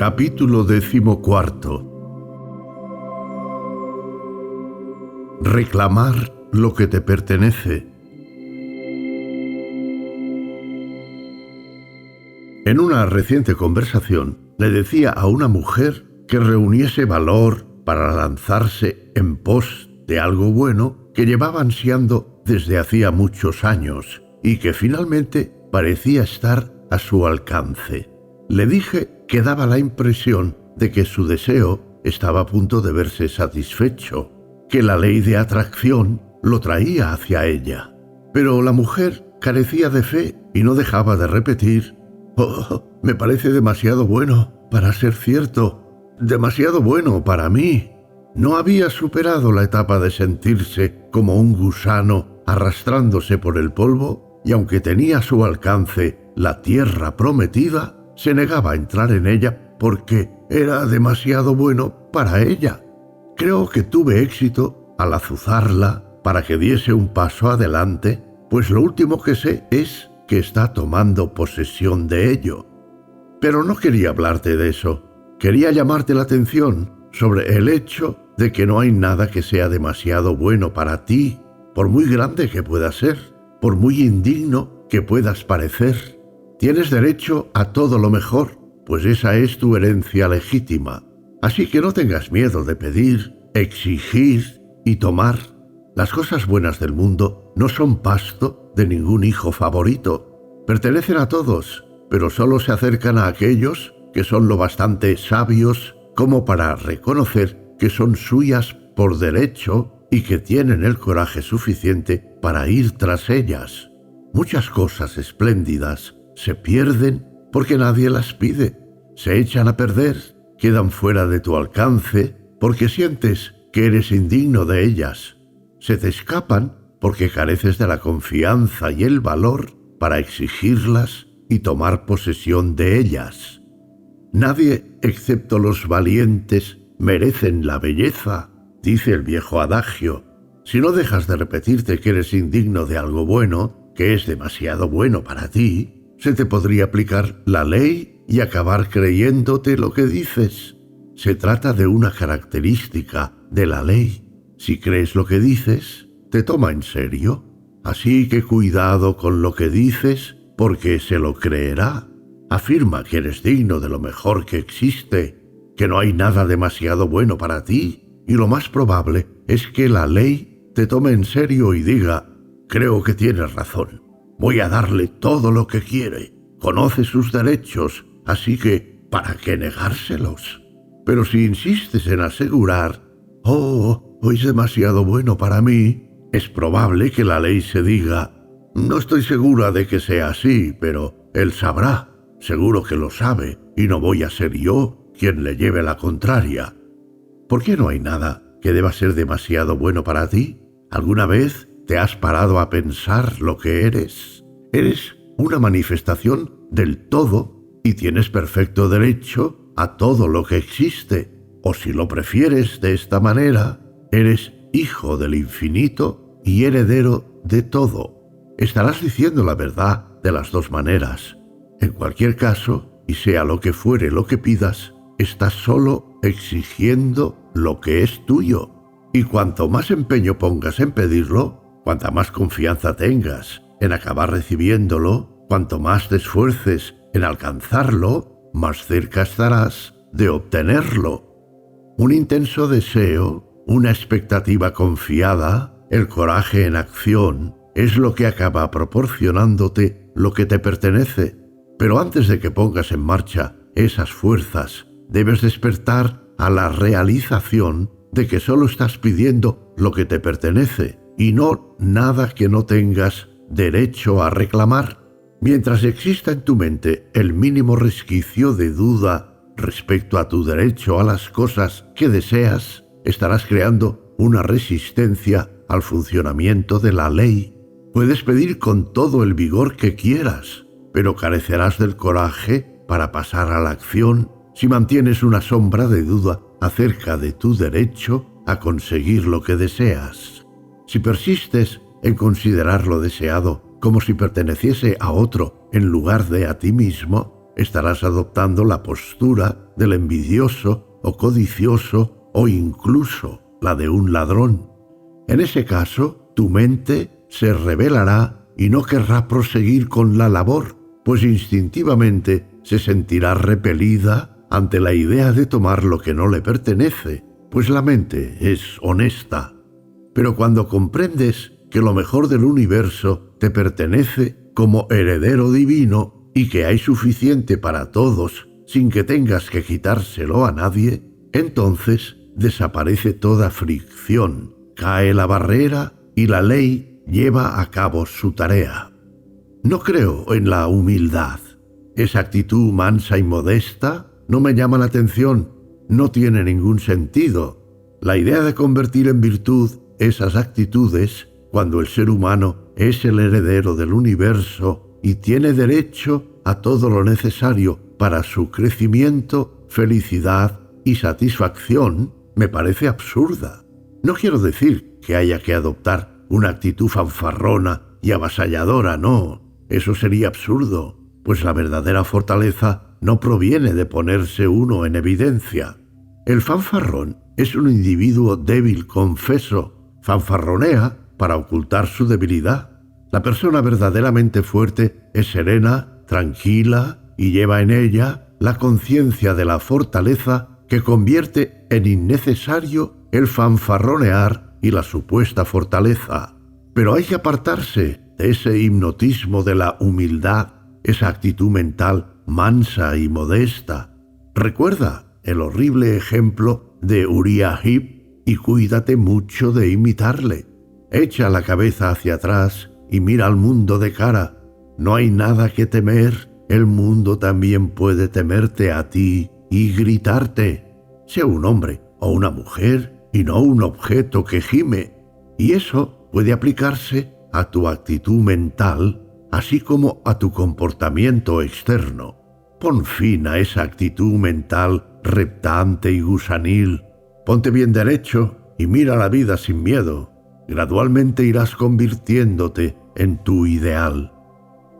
Capítulo decimocuarto. Reclamar lo que te pertenece. En una reciente conversación le decía a una mujer que reuniese valor para lanzarse en pos de algo bueno que llevaba ansiando desde hacía muchos años y que finalmente parecía estar a su alcance. Le dije que daba la impresión de que su deseo estaba a punto de verse satisfecho, que la ley de atracción lo traía hacia ella. Pero la mujer carecía de fe y no dejaba de repetir, Oh, me parece demasiado bueno para ser cierto, demasiado bueno para mí. No había superado la etapa de sentirse como un gusano arrastrándose por el polvo y aunque tenía a su alcance la tierra prometida, se negaba a entrar en ella porque era demasiado bueno para ella. Creo que tuve éxito al azuzarla para que diese un paso adelante, pues lo último que sé es que está tomando posesión de ello. Pero no quería hablarte de eso. Quería llamarte la atención sobre el hecho de que no hay nada que sea demasiado bueno para ti, por muy grande que pueda ser, por muy indigno que puedas parecer. Tienes derecho a todo lo mejor, pues esa es tu herencia legítima. Así que no tengas miedo de pedir, exigir y tomar. Las cosas buenas del mundo no son pasto de ningún hijo favorito. Pertenecen a todos, pero solo se acercan a aquellos que son lo bastante sabios como para reconocer que son suyas por derecho y que tienen el coraje suficiente para ir tras ellas. Muchas cosas espléndidas se pierden porque nadie las pide, se echan a perder, quedan fuera de tu alcance porque sientes que eres indigno de ellas, se te escapan porque careces de la confianza y el valor para exigirlas y tomar posesión de ellas. Nadie, excepto los valientes, merecen la belleza, dice el viejo adagio. Si no dejas de repetirte que eres indigno de algo bueno, que es demasiado bueno para ti, se te podría aplicar la ley y acabar creyéndote lo que dices. Se trata de una característica de la ley. Si crees lo que dices, te toma en serio. Así que cuidado con lo que dices, porque se lo creerá. Afirma que eres digno de lo mejor que existe, que no hay nada demasiado bueno para ti, y lo más probable es que la ley te tome en serio y diga, creo que tienes razón. Voy a darle todo lo que quiere. Conoce sus derechos, así que, ¿para qué negárselos? Pero si insistes en asegurar, oh, es demasiado bueno para mí, es probable que la ley se diga, no estoy segura de que sea así, pero él sabrá, seguro que lo sabe, y no voy a ser yo quien le lleve la contraria. ¿Por qué no hay nada que deba ser demasiado bueno para ti? ¿Alguna vez ¿Te has parado a pensar lo que eres? Eres una manifestación del todo y tienes perfecto derecho a todo lo que existe. O si lo prefieres de esta manera, eres hijo del infinito y heredero de todo. Estarás diciendo la verdad de las dos maneras. En cualquier caso, y sea lo que fuere lo que pidas, estás solo exigiendo lo que es tuyo. Y cuanto más empeño pongas en pedirlo, Cuanta más confianza tengas en acabar recibiéndolo, cuanto más te esfuerces en alcanzarlo, más cerca estarás de obtenerlo. Un intenso deseo, una expectativa confiada, el coraje en acción, es lo que acaba proporcionándote lo que te pertenece. Pero antes de que pongas en marcha esas fuerzas, debes despertar a la realización de que solo estás pidiendo lo que te pertenece y no nada que no tengas derecho a reclamar. Mientras exista en tu mente el mínimo resquicio de duda respecto a tu derecho a las cosas que deseas, estarás creando una resistencia al funcionamiento de la ley. Puedes pedir con todo el vigor que quieras, pero carecerás del coraje para pasar a la acción si mantienes una sombra de duda acerca de tu derecho a conseguir lo que deseas. Si persistes en considerar lo deseado como si perteneciese a otro en lugar de a ti mismo, estarás adoptando la postura del envidioso o codicioso o incluso la de un ladrón. En ese caso, tu mente se rebelará y no querrá proseguir con la labor, pues instintivamente se sentirá repelida ante la idea de tomar lo que no le pertenece, pues la mente es honesta. Pero cuando comprendes que lo mejor del universo te pertenece como heredero divino y que hay suficiente para todos sin que tengas que quitárselo a nadie, entonces desaparece toda fricción, cae la barrera y la ley lleva a cabo su tarea. No creo en la humildad. Esa actitud mansa y modesta no me llama la atención, no tiene ningún sentido. La idea de convertir en virtud esas actitudes cuando el ser humano es el heredero del universo y tiene derecho a todo lo necesario para su crecimiento, felicidad y satisfacción, me parece absurda. No quiero decir que haya que adoptar una actitud fanfarrona y avasalladora, no, eso sería absurdo, pues la verdadera fortaleza no proviene de ponerse uno en evidencia. El fanfarrón es un individuo débil, confeso, fanfarronea para ocultar su debilidad. La persona verdaderamente fuerte es serena, tranquila y lleva en ella la conciencia de la fortaleza que convierte en innecesario el fanfarronear y la supuesta fortaleza. Pero hay que apartarse de ese hipnotismo de la humildad, esa actitud mental mansa y modesta. Recuerda el horrible ejemplo de Uriah Heep y cuídate mucho de imitarle. Echa la cabeza hacia atrás y mira al mundo de cara. No hay nada que temer, el mundo también puede temerte a ti y gritarte. Sea un hombre o una mujer y no un objeto que gime. Y eso puede aplicarse a tu actitud mental, así como a tu comportamiento externo. Pon fin a esa actitud mental reptante y gusanil. Ponte bien derecho y mira la vida sin miedo. Gradualmente irás convirtiéndote en tu ideal.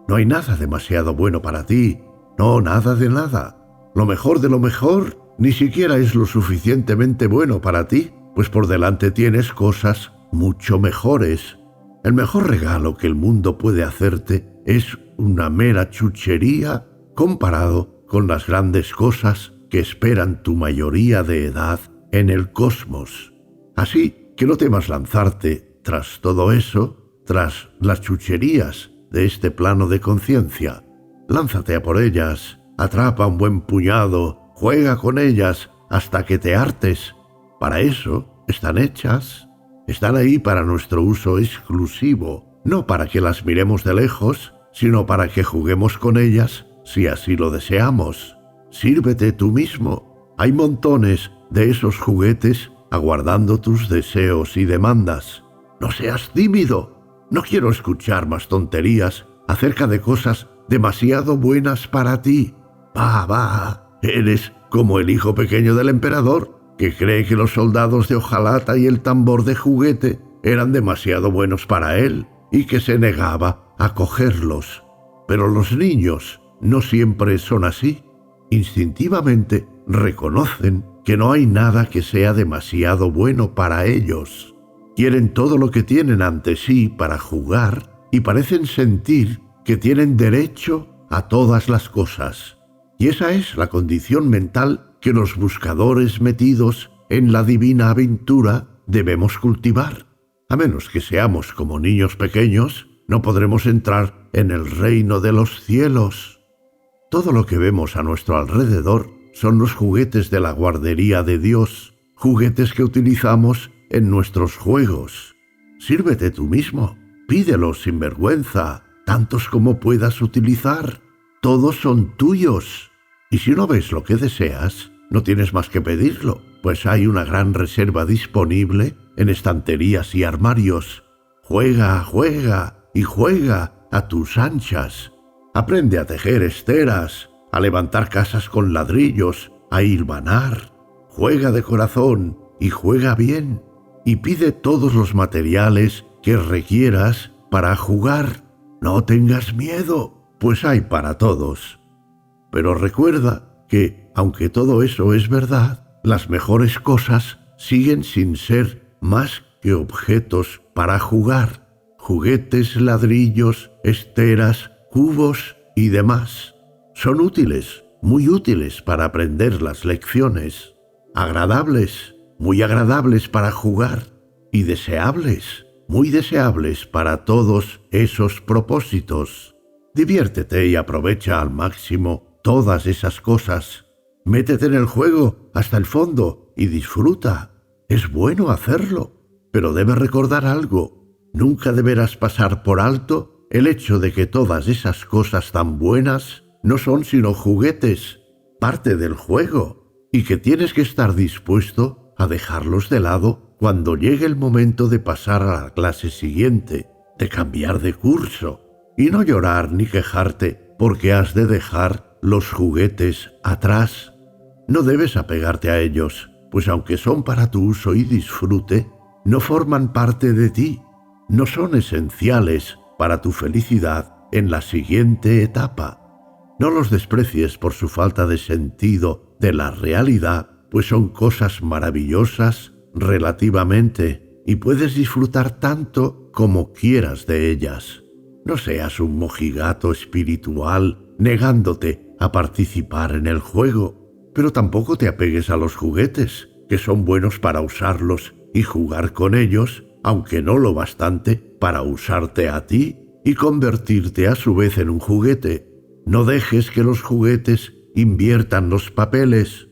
No hay nada demasiado bueno para ti, no nada de nada. Lo mejor de lo mejor ni siquiera es lo suficientemente bueno para ti, pues por delante tienes cosas mucho mejores. El mejor regalo que el mundo puede hacerte es una mera chuchería comparado con las grandes cosas que esperan tu mayoría de edad en el cosmos. Así que no temas lanzarte tras todo eso, tras las chucherías de este plano de conciencia. Lánzate a por ellas, atrapa un buen puñado Juega con ellas hasta que te hartes. Para eso están hechas. Están ahí para nuestro uso exclusivo, no para que las miremos de lejos, sino para que juguemos con ellas si así lo deseamos. Sírvete tú mismo. Hay montones de esos juguetes aguardando tus deseos y demandas. No seas tímido. No quiero escuchar más tonterías acerca de cosas demasiado buenas para ti. Va, va, Eres como el hijo pequeño del emperador, que cree que los soldados de hojalata y el tambor de juguete eran demasiado buenos para él y que se negaba a cogerlos. Pero los niños no siempre son así. Instintivamente reconocen que no hay nada que sea demasiado bueno para ellos. Quieren todo lo que tienen ante sí para jugar y parecen sentir que tienen derecho a todas las cosas. Y esa es la condición mental que los buscadores metidos en la divina aventura debemos cultivar. A menos que seamos como niños pequeños, no podremos entrar en el reino de los cielos. Todo lo que vemos a nuestro alrededor son los juguetes de la guardería de Dios, juguetes que utilizamos en nuestros juegos. Sírvete tú mismo, pídelos sin vergüenza, tantos como puedas utilizar. Todos son tuyos. Y si no ves lo que deseas, no tienes más que pedirlo, pues hay una gran reserva disponible en estanterías y armarios. Juega, juega y juega a tus anchas. Aprende a tejer esteras, a levantar casas con ladrillos, a hilvanar. Juega de corazón y juega bien. Y pide todos los materiales que requieras para jugar. No tengas miedo, pues hay para todos. Pero recuerda que, aunque todo eso es verdad, las mejores cosas siguen sin ser más que objetos para jugar. Juguetes, ladrillos, esteras, cubos y demás. Son útiles, muy útiles para aprender las lecciones. Agradables, muy agradables para jugar. Y deseables, muy deseables para todos esos propósitos. Diviértete y aprovecha al máximo todas esas cosas. Métete en el juego hasta el fondo y disfruta. Es bueno hacerlo, pero debes recordar algo. Nunca deberás pasar por alto el hecho de que todas esas cosas tan buenas no son sino juguetes, parte del juego, y que tienes que estar dispuesto a dejarlos de lado cuando llegue el momento de pasar a la clase siguiente, de cambiar de curso, y no llorar ni quejarte porque has de dejar los juguetes atrás. No debes apegarte a ellos, pues aunque son para tu uso y disfrute, no forman parte de ti, no son esenciales para tu felicidad en la siguiente etapa. No los desprecies por su falta de sentido de la realidad, pues son cosas maravillosas relativamente y puedes disfrutar tanto como quieras de ellas. No seas un mojigato espiritual negándote a participar en el juego, pero tampoco te apegues a los juguetes, que son buenos para usarlos y jugar con ellos, aunque no lo bastante para usarte a ti y convertirte a su vez en un juguete. No dejes que los juguetes inviertan los papeles.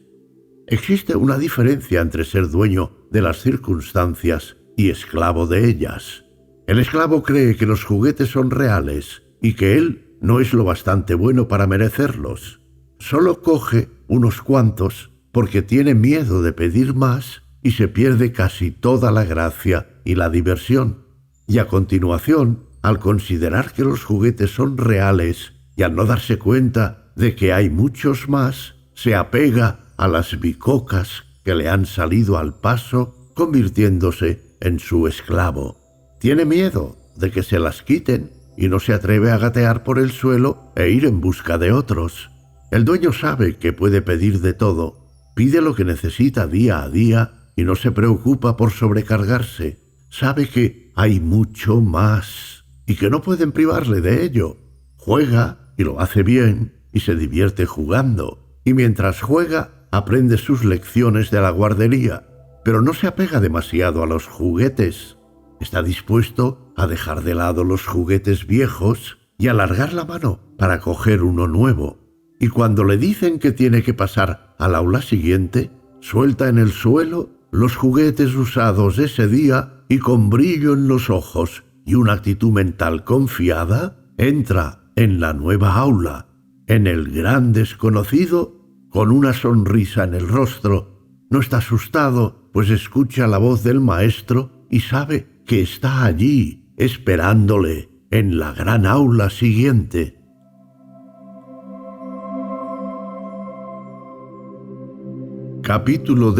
Existe una diferencia entre ser dueño de las circunstancias y esclavo de ellas. El esclavo cree que los juguetes son reales y que él no es lo bastante bueno para merecerlos. Solo coge unos cuantos porque tiene miedo de pedir más y se pierde casi toda la gracia y la diversión. Y a continuación, al considerar que los juguetes son reales y al no darse cuenta de que hay muchos más, se apega a las bicocas que le han salido al paso, convirtiéndose en su esclavo. Tiene miedo de que se las quiten y no se atreve a gatear por el suelo e ir en busca de otros. El dueño sabe que puede pedir de todo, pide lo que necesita día a día y no se preocupa por sobrecargarse. Sabe que hay mucho más y que no pueden privarle de ello. Juega y lo hace bien y se divierte jugando. Y mientras juega, aprende sus lecciones de la guardería, pero no se apega demasiado a los juguetes. Está dispuesto a dejar de lado los juguetes viejos y alargar la mano para coger uno nuevo. Y cuando le dicen que tiene que pasar al aula siguiente, suelta en el suelo los juguetes usados ese día y con brillo en los ojos y una actitud mental confiada, entra en la nueva aula, en el gran desconocido, con una sonrisa en el rostro. No está asustado, pues escucha la voz del maestro y sabe que está allí, esperándole, en la gran aula siguiente. Capítulo